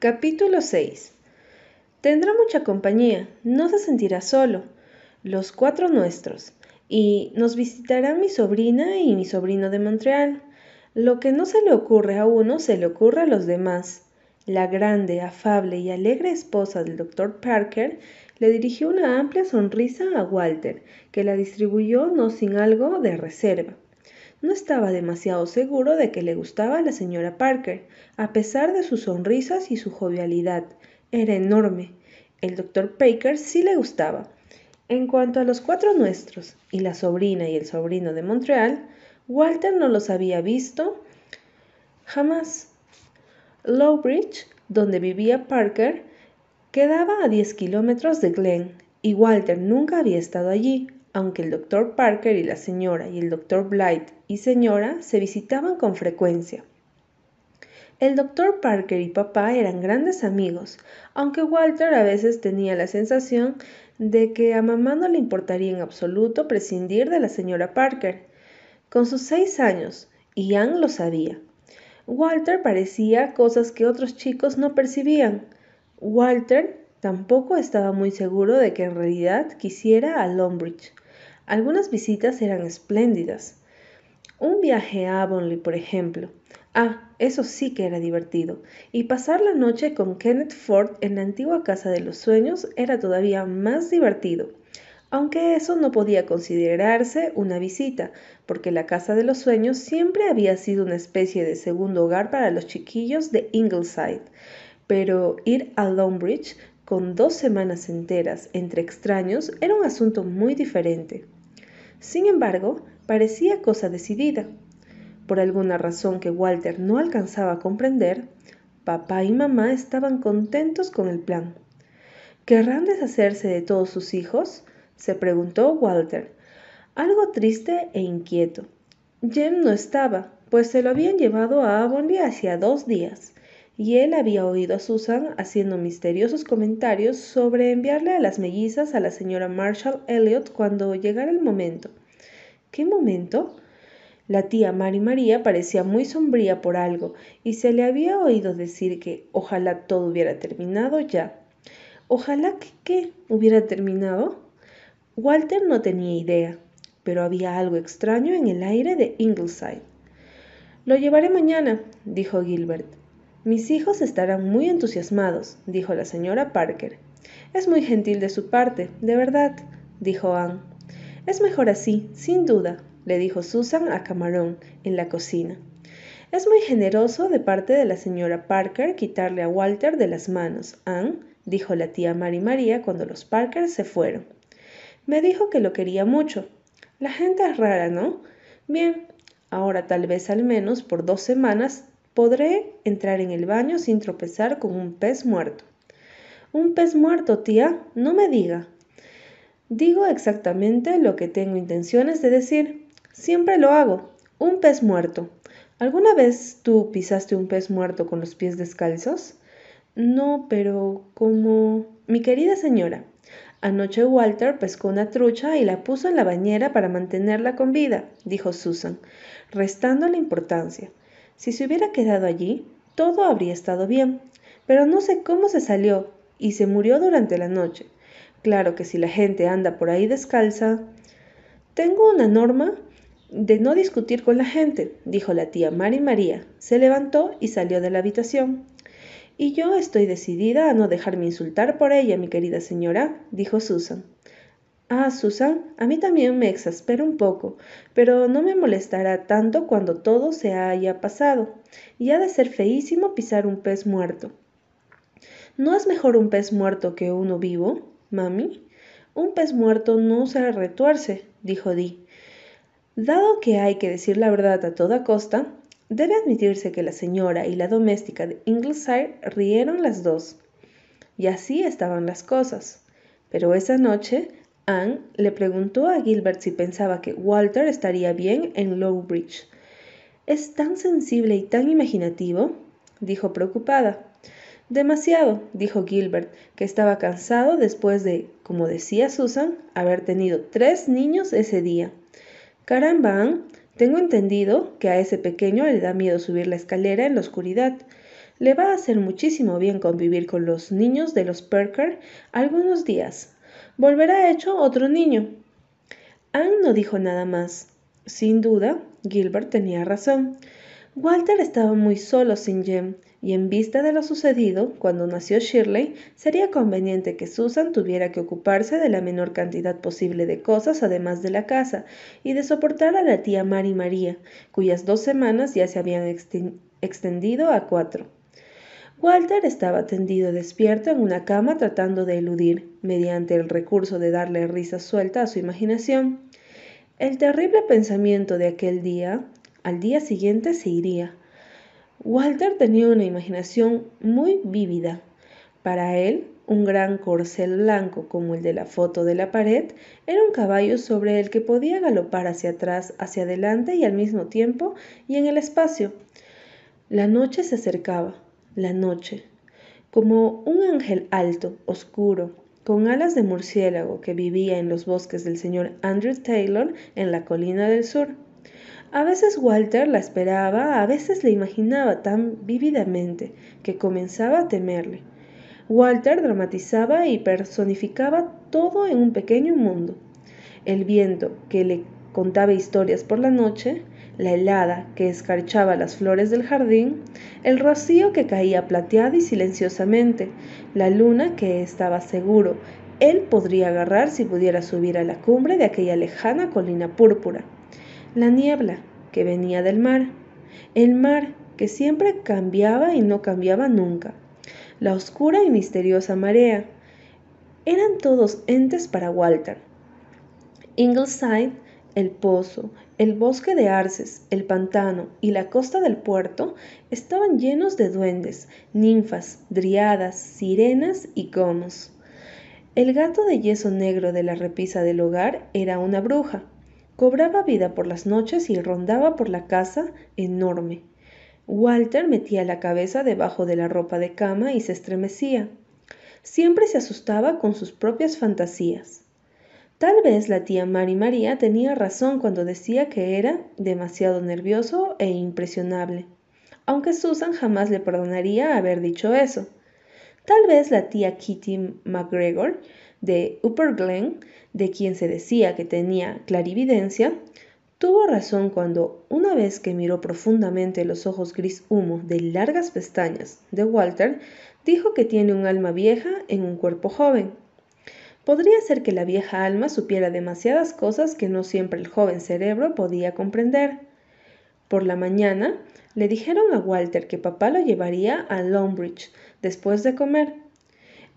Capítulo 6 Tendrá mucha compañía, no se sentirá solo, los cuatro nuestros, y nos visitarán mi sobrina y mi sobrino de Montreal. Lo que no se le ocurre a uno se le ocurre a los demás. La grande, afable y alegre esposa del doctor Parker le dirigió una amplia sonrisa a Walter, que la distribuyó no sin algo de reserva. No estaba demasiado seguro de que le gustaba la señora Parker, a pesar de sus sonrisas y su jovialidad. Era enorme. El doctor Parker sí le gustaba. En cuanto a los cuatro nuestros y la sobrina y el sobrino de Montreal, Walter no los había visto jamás. Lowbridge, donde vivía Parker, quedaba a 10 kilómetros de Glen, y Walter nunca había estado allí, aunque el doctor Parker y la señora y el doctor Blight y señora se visitaban con frecuencia. El doctor Parker y papá eran grandes amigos, aunque Walter a veces tenía la sensación de que a mamá no le importaría en absoluto prescindir de la señora Parker. Con sus seis años, Anne lo sabía. Walter parecía cosas que otros chicos no percibían. Walter tampoco estaba muy seguro de que en realidad quisiera a Longbridge. Algunas visitas eran espléndidas. Un viaje a Avonlea, por ejemplo. Ah, eso sí que era divertido. Y pasar la noche con Kenneth Ford en la antigua Casa de los Sueños era todavía más divertido. Aunque eso no podía considerarse una visita, porque la Casa de los Sueños siempre había sido una especie de segundo hogar para los chiquillos de Ingleside. Pero ir a Longbridge con dos semanas enteras entre extraños era un asunto muy diferente. Sin embargo, parecía cosa decidida. Por alguna razón que Walter no alcanzaba a comprender, papá y mamá estaban contentos con el plan. ¿Querrán deshacerse de todos sus hijos? se preguntó Walter, algo triste e inquieto. Jem no estaba, pues se lo habían llevado a Avonlea hacía dos días, y él había oído a Susan haciendo misteriosos comentarios sobre enviarle a las mellizas a la señora Marshall Elliot cuando llegara el momento. ¿Qué momento? La tía Mary María parecía muy sombría por algo y se le había oído decir que ojalá todo hubiera terminado ya. Ojalá que qué hubiera terminado. Walter no tenía idea, pero había algo extraño en el aire de Ingleside. Lo llevaré mañana, dijo Gilbert. Mis hijos estarán muy entusiasmados, dijo la señora Parker. Es muy gentil de su parte, de verdad, dijo Anne. Es mejor así, sin duda, le dijo Susan a Camarón en la cocina. Es muy generoso de parte de la señora Parker quitarle a Walter de las manos, Anne, dijo la tía Mary María cuando los Parker se fueron. Me dijo que lo quería mucho. La gente es rara, ¿no? Bien, ahora tal vez al menos por dos semanas Podré entrar en el baño sin tropezar con un pez muerto. Un pez muerto, tía, no me diga. Digo exactamente lo que tengo intenciones de decir. Siempre lo hago. Un pez muerto. ¿Alguna vez tú pisaste un pez muerto con los pies descalzos? No, pero como... Mi querida señora, anoche Walter pescó una trucha y la puso en la bañera para mantenerla con vida, dijo Susan, restando la importancia. Si se hubiera quedado allí, todo habría estado bien, pero no sé cómo se salió y se murió durante la noche. Claro que si la gente anda por ahí descalza. Tengo una norma de no discutir con la gente, dijo la tía Mari María. Se levantó y salió de la habitación. Y yo estoy decidida a no dejarme insultar por ella, mi querida señora, dijo Susan. Ah, Susan, a mí también me exaspera un poco, pero no me molestará tanto cuando todo se haya pasado, y ha de ser feísimo pisar un pez muerto. ¿No es mejor un pez muerto que uno vivo, mami? Un pez muerto no se retuerce, dijo Dee. Dado que hay que decir la verdad a toda costa, debe admitirse que la señora y la doméstica de Ingleside rieron las dos. Y así estaban las cosas. Pero esa noche Anne le preguntó a Gilbert si pensaba que Walter estaría bien en Lowbridge. ¿Es tan sensible y tan imaginativo? dijo preocupada. Demasiado, dijo Gilbert, que estaba cansado después de, como decía Susan, haber tenido tres niños ese día. Caramba, Anne, tengo entendido que a ese pequeño le da miedo subir la escalera en la oscuridad. Le va a hacer muchísimo bien convivir con los niños de los Perker algunos días. Volverá hecho otro niño. Anne no dijo nada más. Sin duda, Gilbert tenía razón. Walter estaba muy solo sin Jem, y en vista de lo sucedido cuando nació Shirley, sería conveniente que Susan tuviera que ocuparse de la menor cantidad posible de cosas además de la casa, y de soportar a la tía Mary María, cuyas dos semanas ya se habían extendido a cuatro. Walter estaba tendido despierto en una cama tratando de eludir, mediante el recurso de darle risa suelta a su imaginación, el terrible pensamiento de aquel día, al día siguiente se iría. Walter tenía una imaginación muy vívida. Para él, un gran corcel blanco como el de la foto de la pared era un caballo sobre el que podía galopar hacia atrás, hacia adelante y al mismo tiempo y en el espacio. La noche se acercaba, la noche, como un ángel alto, oscuro, con alas de murciélago que vivía en los bosques del señor Andrew Taylor en la colina del sur. A veces Walter la esperaba, a veces la imaginaba tan vívidamente que comenzaba a temerle. Walter dramatizaba y personificaba todo en un pequeño mundo. El viento que le contaba historias por la noche, la helada que escarchaba las flores del jardín, el rocío que caía plateado y silenciosamente, la luna que estaba seguro él podría agarrar si pudiera subir a la cumbre de aquella lejana colina púrpura la niebla que venía del mar, el mar que siempre cambiaba y no cambiaba nunca, la oscura y misteriosa marea. Eran todos entes para Walter. Ingleside, el pozo, el bosque de arces, el pantano y la costa del puerto estaban llenos de duendes, ninfas, driadas, sirenas y gomos. El gato de yeso negro de la repisa del hogar era una bruja, Cobraba vida por las noches y rondaba por la casa enorme. Walter metía la cabeza debajo de la ropa de cama y se estremecía. Siempre se asustaba con sus propias fantasías. Tal vez la tía Mari María tenía razón cuando decía que era demasiado nervioso e impresionable, aunque Susan jamás le perdonaría haber dicho eso. Tal vez la tía Kitty McGregor de Upper Glen de quien se decía que tenía clarividencia, tuvo razón cuando, una vez que miró profundamente los ojos gris humo de largas pestañas de Walter, dijo que tiene un alma vieja en un cuerpo joven. Podría ser que la vieja alma supiera demasiadas cosas que no siempre el joven cerebro podía comprender. Por la mañana le dijeron a Walter que papá lo llevaría a Longbridge después de comer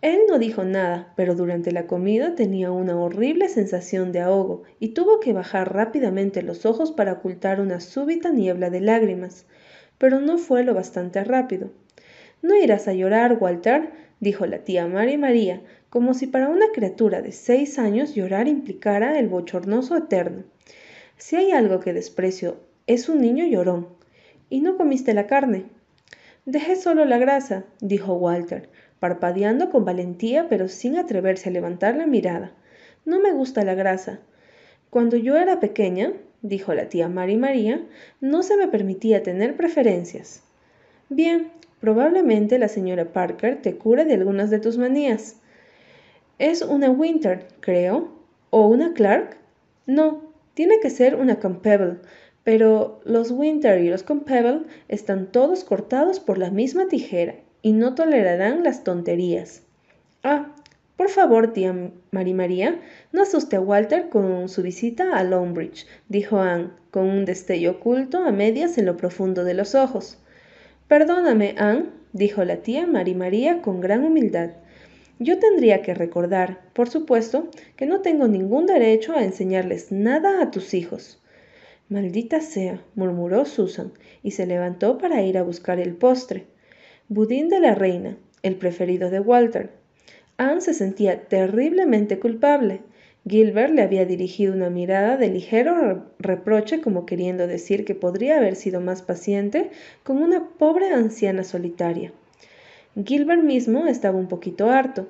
él no dijo nada, pero durante la comida tenía una horrible sensación de ahogo y tuvo que bajar rápidamente los ojos para ocultar una súbita niebla de lágrimas. Pero no fue lo bastante rápido. No irás a llorar, Walter, dijo la tía Mary María, como si para una criatura de seis años llorar implicara el bochornoso eterno. Si hay algo que desprecio, es un niño llorón. ¿Y no comiste la carne? Dejé solo la grasa, dijo Walter parpadeando con valentía pero sin atreverse a levantar la mirada. No me gusta la grasa. Cuando yo era pequeña, dijo la tía Mary María, no se me permitía tener preferencias. Bien, probablemente la señora Parker te cura de algunas de tus manías. Es una Winter, creo. ¿O una Clark? No, tiene que ser una Campbell, pero los Winter y los Campbell están todos cortados por la misma tijera y no tolerarán las tonterías. Ah, por favor, tía Mari María, no asuste a Walter con su visita a Longbridge, dijo Anne, con un destello oculto a medias en lo profundo de los ojos. Perdóname, Anne, dijo la tía Mari María con gran humildad. Yo tendría que recordar, por supuesto, que no tengo ningún derecho a enseñarles nada a tus hijos. Maldita sea, murmuró Susan, y se levantó para ir a buscar el postre. Budín de la reina, el preferido de Walter. Anne se sentía terriblemente culpable. Gilbert le había dirigido una mirada de ligero reproche como queriendo decir que podría haber sido más paciente con una pobre anciana solitaria. Gilbert mismo estaba un poquito harto.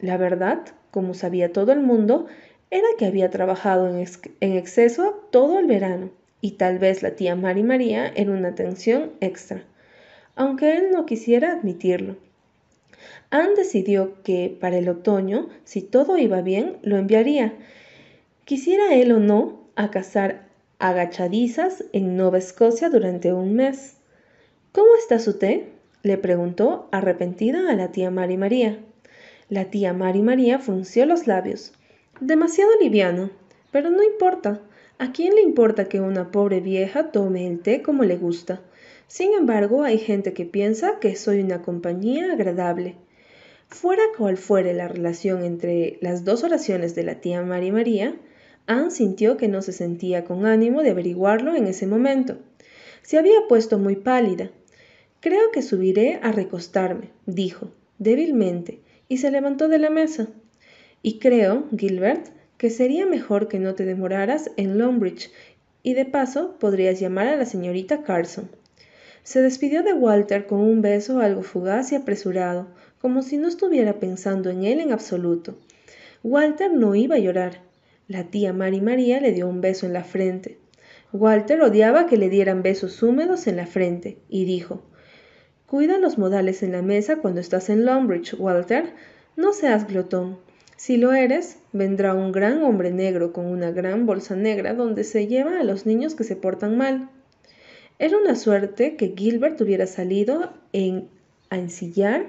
La verdad, como sabía todo el mundo, era que había trabajado en, exceso todo el verano y tal vez la tía Mari María en una atención extra. aunque él no quisiera admitirlo. Anne decidió que para el otoño, si todo iba bien, lo enviaría, quisiera él o no, a cazar agachadizas en Nueva Escocia durante un mes. ¿Cómo está su té? Le preguntó arrepentida a la tía Mari María. La tía Mari María frunció los labios. Demasiado liviano. Pero no importa. ¿A quién le importa que una pobre vieja tome el té como le gusta? Sin embargo, hay gente que piensa que soy una compañía agradable. Fuera cual fuere la relación entre las dos oraciones de la tía Mari María, Anne sintió que no se sentía con ánimo de averiguarlo en ese momento. Se había puesto muy pálida. Creo que subiré a recostarme, dijo, débilmente, y se levantó de la mesa. Y creo, Gilbert, que sería mejor que no te demoraras en Longbridge, y de paso podrías llamar a la señorita Carson. Se despidió de Walter con un beso algo fugaz y apresurado, como si no estuviera pensando en él en absoluto. Walter no iba a llorar. La tía Mari María le dio un beso en la frente. Walter odiaba que le dieran besos húmedos en la frente, y dijo Cuida los modales en la mesa cuando estás en Longbridge, Walter. No seas glotón. Si lo eres, vendrá un gran hombre negro con una gran bolsa negra donde se lleva a los niños que se portan mal. Era una suerte que Gilbert hubiera salido en, a ensillar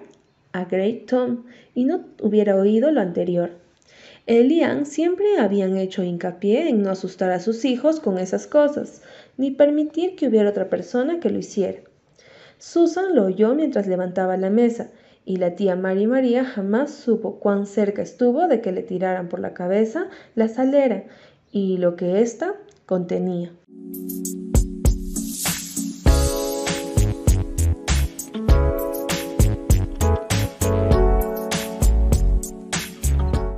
a Great Tom y no hubiera oído lo anterior. Él y siempre habían hecho hincapié en no asustar a sus hijos con esas cosas, ni permitir que hubiera otra persona que lo hiciera. Susan lo oyó mientras levantaba la mesa, y la tía Mary María jamás supo cuán cerca estuvo de que le tiraran por la cabeza la salera y lo que ésta contenía.